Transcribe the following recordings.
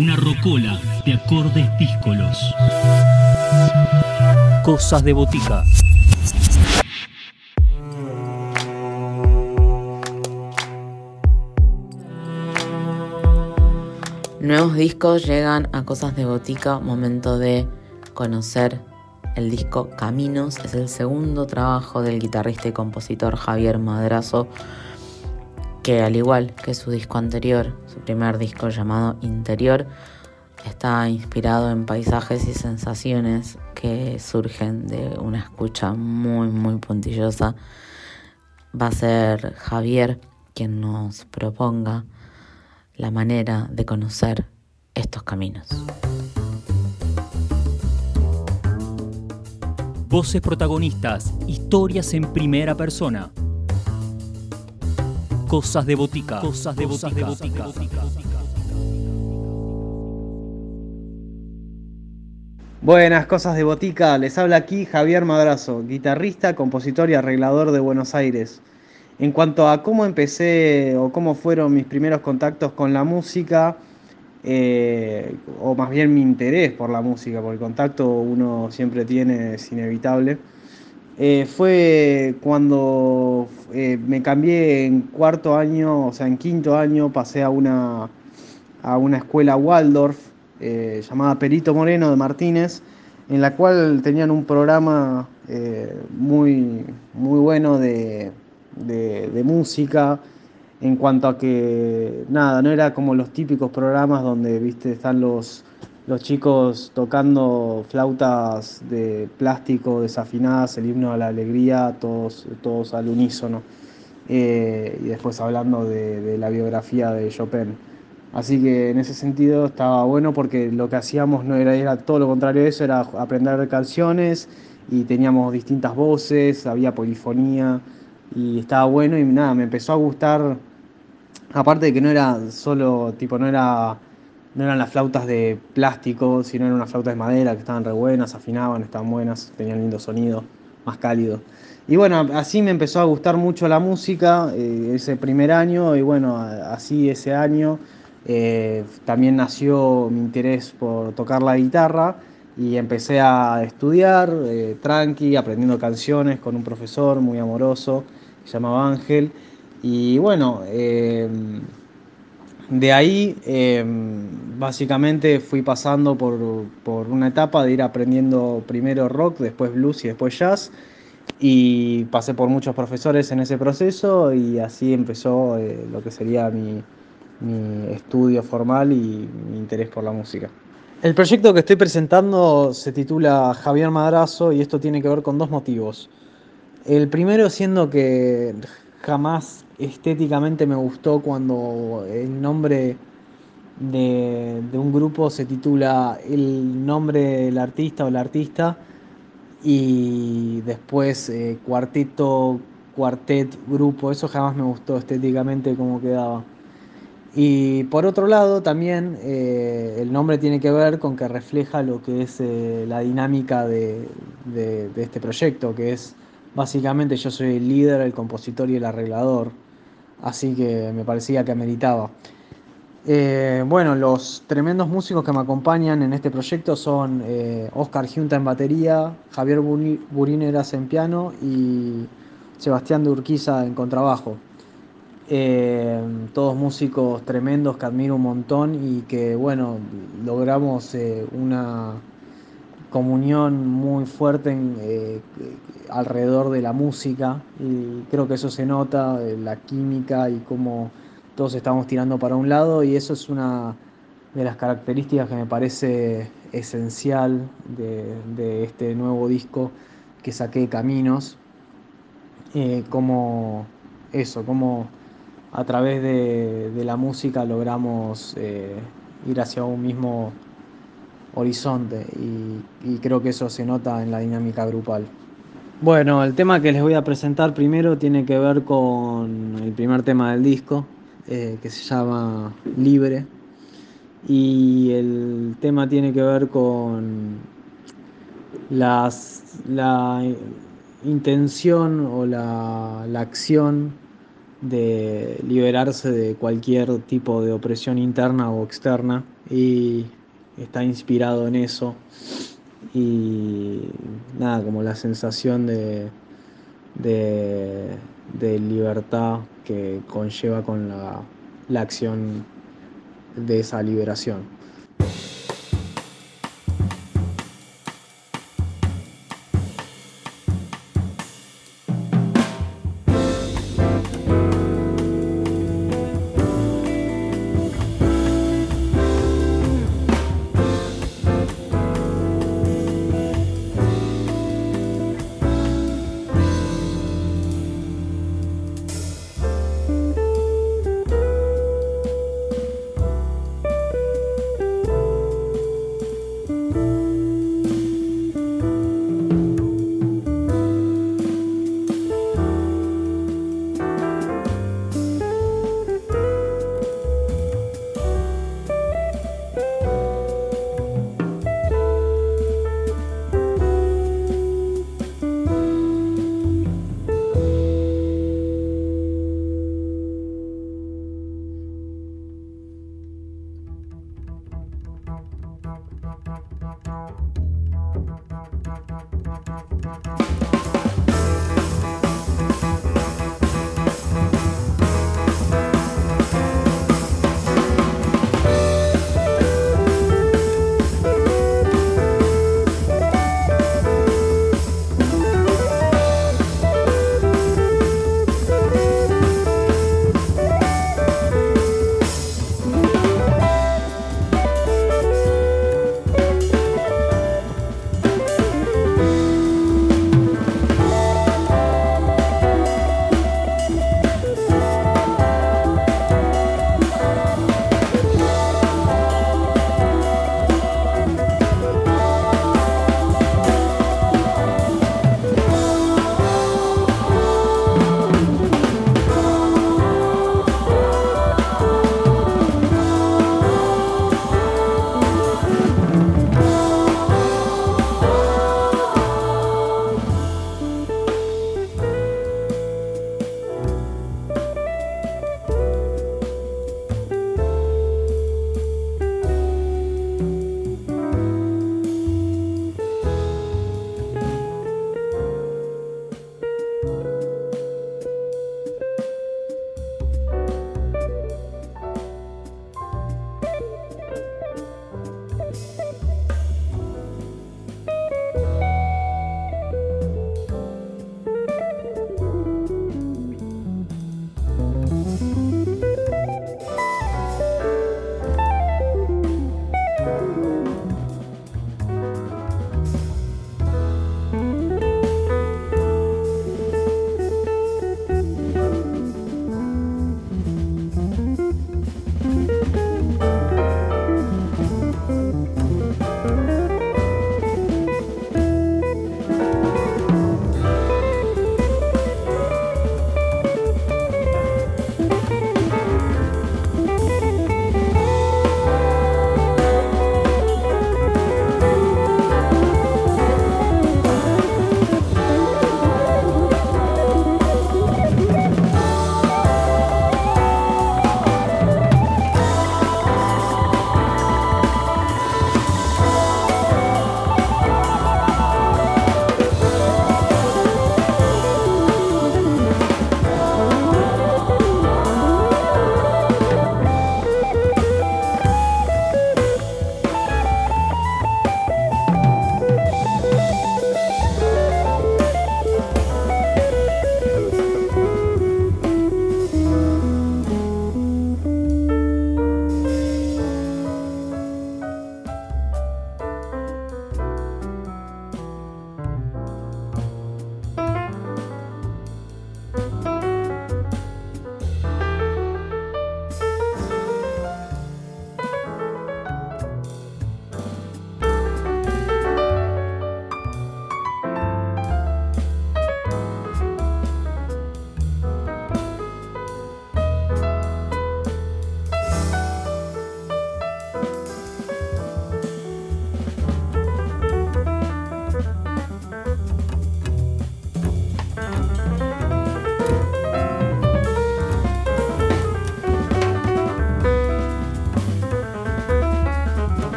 Una rocola de acordes díscolos. Cosas de botica. Nuevos discos llegan a Cosas de Botica, momento de conocer el disco Caminos. Es el segundo trabajo del guitarrista y compositor Javier Madrazo, que al igual que su disco anterior, su primer disco llamado Interior, está inspirado en paisajes y sensaciones que surgen de una escucha muy, muy puntillosa. Va a ser Javier quien nos proponga la manera de conocer estos caminos. Voces protagonistas, historias en primera persona. Cosas de botica. Cosas de botica. Buenas cosas de botica, les habla aquí Javier Madrazo, guitarrista, compositor y arreglador de Buenos Aires. En cuanto a cómo empecé o cómo fueron mis primeros contactos con la música, eh, o más bien mi interés por la música, porque el contacto uno siempre tiene, es inevitable, eh, fue cuando eh, me cambié en cuarto año, o sea, en quinto año, pasé a una, a una escuela Waldorf llamada Perito Moreno de Martínez, en la cual tenían un programa muy, muy bueno de de, música, en cuanto a que, nada, no era como los típicos programas donde, viste, están los, los chicos tocando flautas de plástico desafinadas, el himno a la alegría, todos, todos al unísono. Eh, y después hablando de, la biografía de Chopin. Así que en ese sentido estaba bueno porque lo que hacíamos no era, era todo lo contrario de eso, era aprender canciones y teníamos distintas voces, había polifonía y estaba bueno y nada, me empezó a gustar, aparte de que no era solo, tipo, no era, no eran las flautas de plástico, sino eran unas flautas de madera que estaban re buenas, afinaban, estaban buenas, tenían lindo sonido, más cálido. Y bueno, así me empezó a gustar mucho la música eh, ese primer año y bueno, así ese año eh, también nació mi interés por tocar la guitarra y empecé a estudiar eh, tranqui, aprendiendo canciones con un profesor muy amoroso se llamaba Ángel. Y bueno, de ahí em, básicamente fui pasando por, una etapa de ir aprendiendo primero rock, después blues y después jazz. Y pasé por muchos profesores en ese proceso y así empezó eh, lo que sería mi, mi estudio formal y mi interés por la música. El proyecto que estoy presentando se titula Javier Madrazo y esto tiene que ver con dos motivos. El primero siendo que jamás estéticamente me gustó cuando el nombre de, un grupo se titula el nombre del artista o la artista y después eh, cuarteto, cuartet, grupo, eso jamás me gustó estéticamente como quedaba. Y por otro lado también eh, el nombre tiene que ver con que refleja lo que es eh, la dinámica de este proyecto, que es Básicamente yo soy el líder, el compositor y el arreglador, así que me parecía que ameritaba. Eh, bueno, los tremendos músicos que me acompañan en este proyecto son eh, Oscar Junta en batería, Javier Burineras en piano y Sebastián de Urquiza en contrabajo. Eh, todos músicos tremendos que admiro un montón y que bueno, logramos una comunión muy fuerte eh, alrededor de la música y creo que eso se nota, la química y cómo todos estamos tirando para un lado y eso es una de las características que me parece esencial de, este nuevo disco que saqué Caminos, eh, como eso, como a través de, la música logramos eh, ir hacia un mismo horizonte y, creo que eso se nota en la dinámica grupal. Bueno, el tema que les voy a presentar primero tiene que ver con el primer tema del disco, eh, que se llama Libre, y el tema tiene que ver con las, la intención o la, la acción de liberarse de cualquier tipo de opresión interna o externa y está inspirado en eso y nada, como la sensación de, de, libertad que conlleva con la, la acción de esa liberación.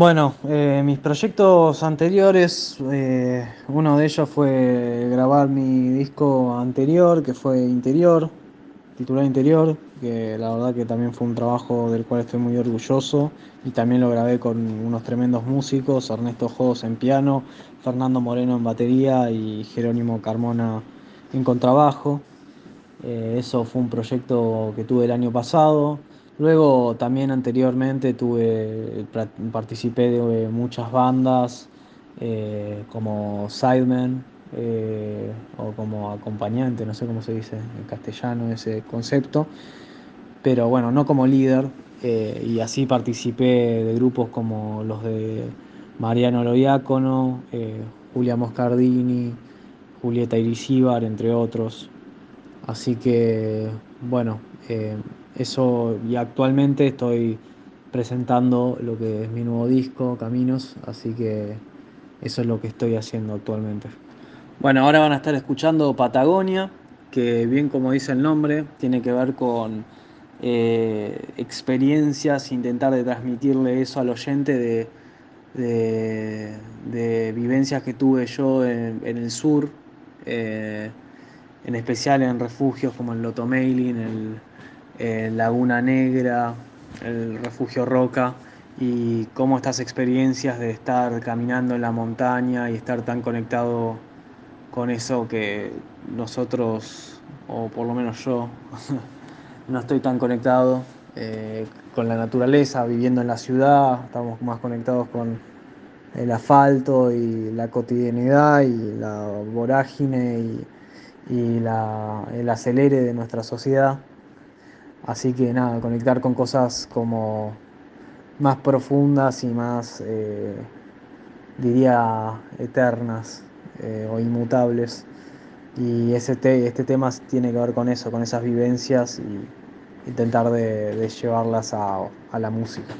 Bueno, eh, mis proyectos anteriores, eh, uno de ellos fue grabar mi disco anterior, que fue Interior, titular Interior, que la verdad que también fue un trabajo del cual estoy muy orgulloso y también lo grabé con unos tremendos músicos, Ernesto Jos en piano, Fernando Moreno en batería y Jerónimo Carmona en contrabajo. Eh, eso fue un proyecto que tuve el año pasado. Luego también anteriormente tuve, participé de muchas bandas eh, como Sidemen eh, o como acompañante, no sé cómo se dice en castellano ese concepto, pero bueno, no como líder. y así participé de grupos como los de Mariano Loiácono, Julia Moscardini, Julieta Irisíbar, entre otros. Así que, bueno, eh, eso y actualmente estoy presentando lo que es mi nuevo disco, Caminos, así que eso es lo que estoy haciendo actualmente. Bueno, ahora van a estar escuchando Patagonia, que bien como dice el nombre, tiene que ver con eh, experiencias, intentar de transmitirle eso al oyente de, vivencias que tuve yo en, el sur. Eh, en especial en refugios como el Lotomailin, el, Laguna Negra, el refugio Roca, y cómo estas experiencias de estar caminando en la montaña y estar tan conectado con eso que nosotros, o por lo menos yo, no estoy tan conectado eh, con la naturaleza, viviendo en la ciudad, estamos más conectados con el asfalto y la cotidianidad y la vorágine y y la, el acelere de nuestra sociedad. Así que nada, conectar con cosas como más profundas y más, eh, diría, eternas eh, o inmutables. Y ese este tema tiene que ver con eso, con esas vivencias y intentar de, llevarlas a la música.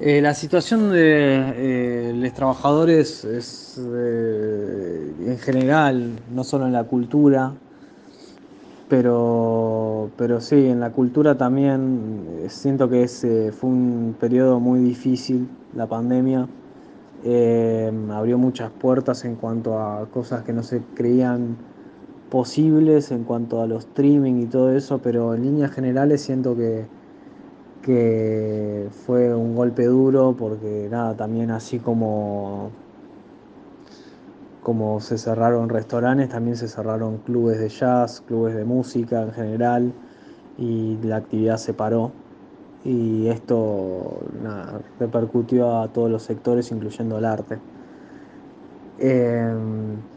Eh, la situación de eh, los trabajadores es eh, en general, no solo en la cultura, pero, pero sí, en la cultura también siento que fue un periodo muy difícil, la pandemia. abrió muchas puertas en cuanto a cosas que no se creían posibles, en cuanto a los streaming y todo eso, pero en líneas generales siento que que fue un golpe duro porque nada, también así como, como se cerraron restaurantes, también se cerraron clubes de jazz, clubes de música en general y la actividad se paró y esto nada, repercutió a todos los sectores incluyendo el arte. Em,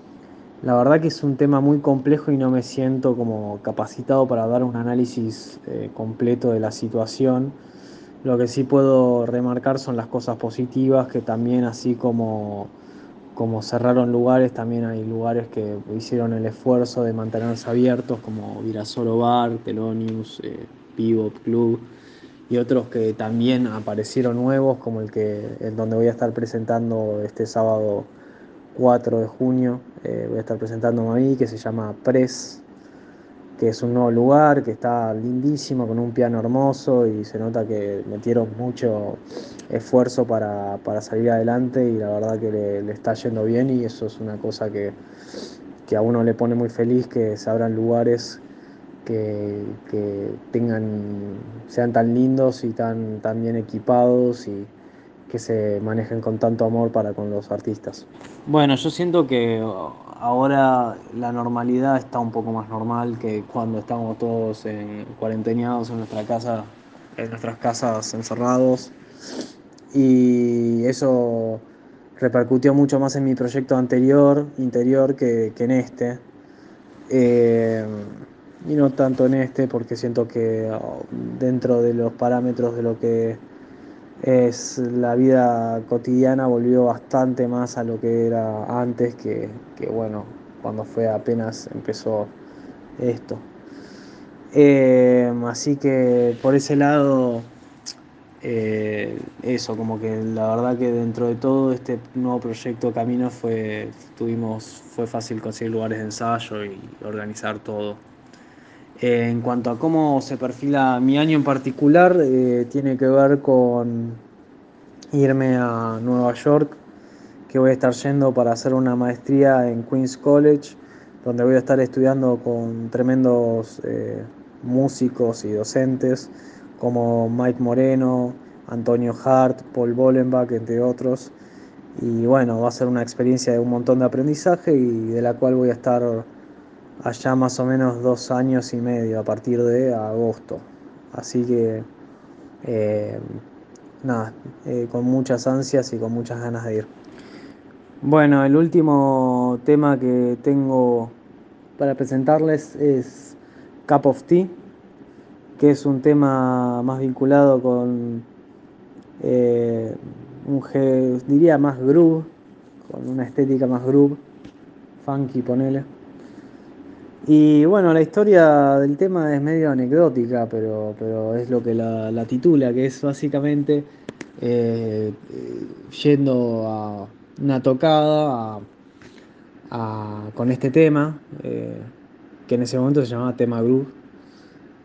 la verdad que es un tema muy complejo y no me siento como capacitado para dar un análisis eh, completo de la situación. Lo que sí puedo remarcar son las cosas positivas, que también así como, como cerraron lugares, también hay lugares que hicieron el esfuerzo de mantenerse abiertos, como Virasoro Bar, Telonius, eh, Pivot Club, y otros que también aparecieron nuevos, como el que el donde voy a estar presentando este sábado 4 de junio voy a estar presentando Mami, que se llama Press, que es un nuevo lugar, que está lindísimo, con un piano hermoso y se nota que metieron mucho esfuerzo para, salir adelante y la verdad que le, está yendo bien y eso es una cosa que, a uno le pone muy feliz, que se abran lugares que, tengan, sean tan lindos y tan, tan bien equipados y que se manejen con tanto amor para con los artistas. Bueno, yo siento que ahora la normalidad está un poco más normal que cuando estábamos todos en cuarentenados en nuestra casa, en nuestras casas encerrados. Y eso repercutió mucho más en mi proyecto anterior, interior, que, en este. Eh, y no tanto en este, porque siento que oh, dentro de los parámetros de lo que es la vida cotidiana volvió bastante más a lo que era antes que, bueno, cuando fue apenas empezó esto. Eh, así que por ese lado, eh, eso, como que la verdad que dentro de todo este nuevo proyecto Camino fue, tuvimos, fue fácil conseguir lugares de ensayo y organizar todo. Eh, en cuanto a cómo se perfila mi año en particular, eh, tiene que ver con irme a Nueva York, que voy a estar yendo para hacer una maestría en Queens College, donde voy a estar estudiando con tremendos eh, músicos y docentes como Mike Moreno, Antonio Hart, Paul Bollenbach, entre otros. Y bueno, va a ser una experiencia de un montón de aprendizaje y de la cual voy a estar allá más o menos dos años y medio a partir de agosto. Así que eh, nada, eh, con muchas ansias y con muchas ganas de ir. Bueno, el último tema que tengo para presentarles es Cup of Tea, que es un tema más vinculado con eh, un diría más groove, con una estética más groove, funky ponele. Y bueno, la historia del tema es medio anecdótica, pero, pero es lo que la, titula, que es básicamente eh, yendo a una tocada con este tema, eh, que en ese momento se llamaba tema groove,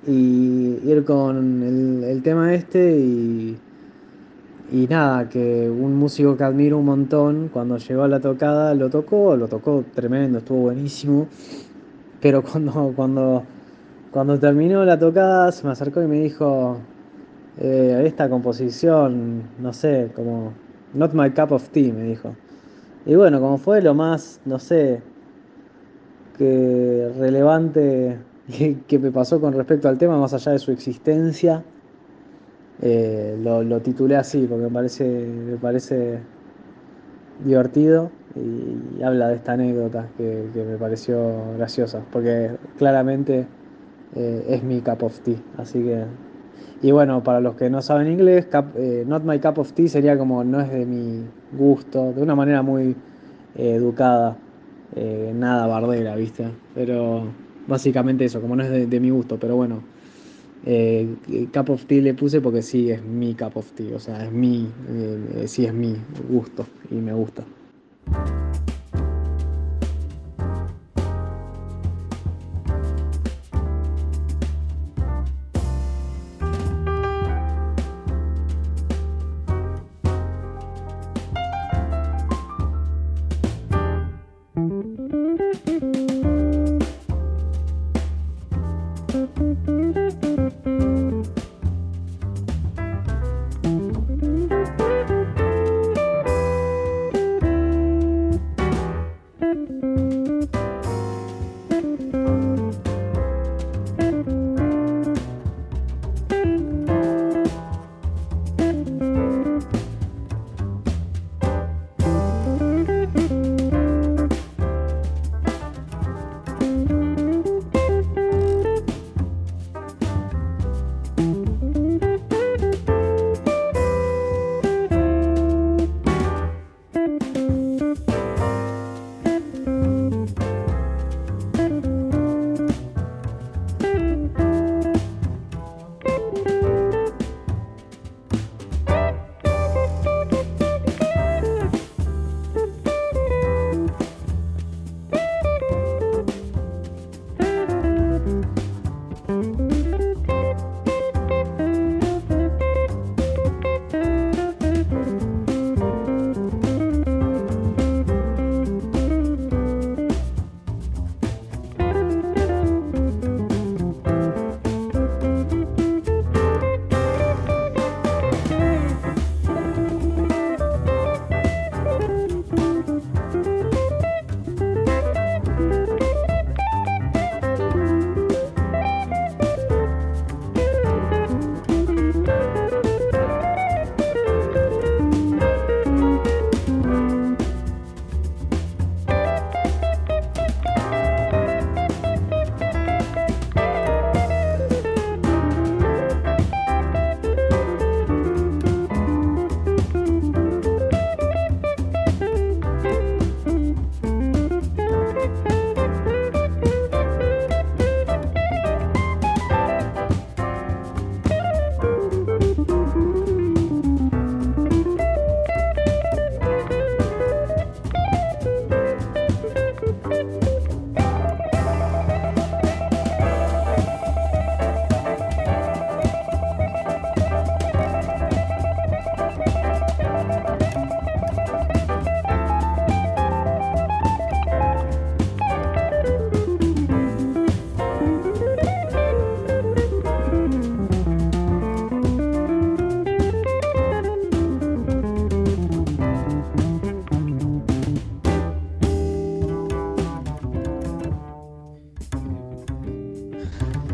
y ir con el, tema este y, y nada, que un músico que admiro un montón, cuando llegó a la tocada lo tocó, lo tocó tremendo, estuvo buenísimo pero cuando, cuando, cuando terminó la tocada se me acercó y me dijo, eh, esta composición, no sé, como, not my cup of tea, me dijo. Y bueno, como fue lo más, no sé, que relevante que, me pasó con respecto al tema, más allá de su existencia, eh, lo, lo, titulé así, porque me parece, me parece divertido y habla de esta anécdota que, me pareció graciosa, porque claramente eh, es mi cup of tea, así que... Y bueno, para los que no saben inglés, eh, not my cup of tea sería como no es de mi gusto, de una manera muy eh, educada, nada bardera, ¿viste? Pero básicamente eso, como no es de, mi gusto, pero bueno, cup of tea le puse porque sí, es mi cup of tea, o sea, es mi, eh, sí es mi gusto y me gusta. thank you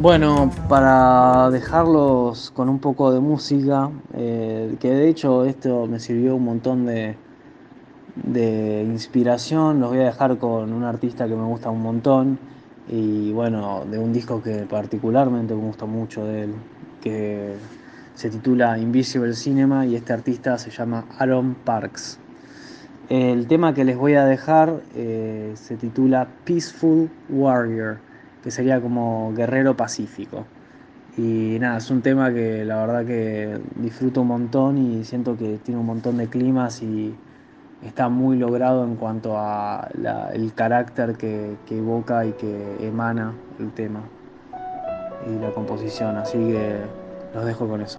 Bueno, para dejarlos con un poco de música, eh, que de hecho esto me sirvió un montón de, inspiración, los voy a dejar con un artista que me gusta un montón y bueno, de un disco que particularmente me gusta mucho de él, que se titula Invisible Cinema y este artista se llama Aaron Parks. El tema que les voy a dejar eh, se titula Peaceful Warrior que sería como guerrero pacífico. Y nada, es un tema que la verdad que disfruto un montón y siento que tiene un montón de climas y está muy logrado en cuanto a el carácter que, que evoca y que emana el tema y la composición. Así que los dejo con eso.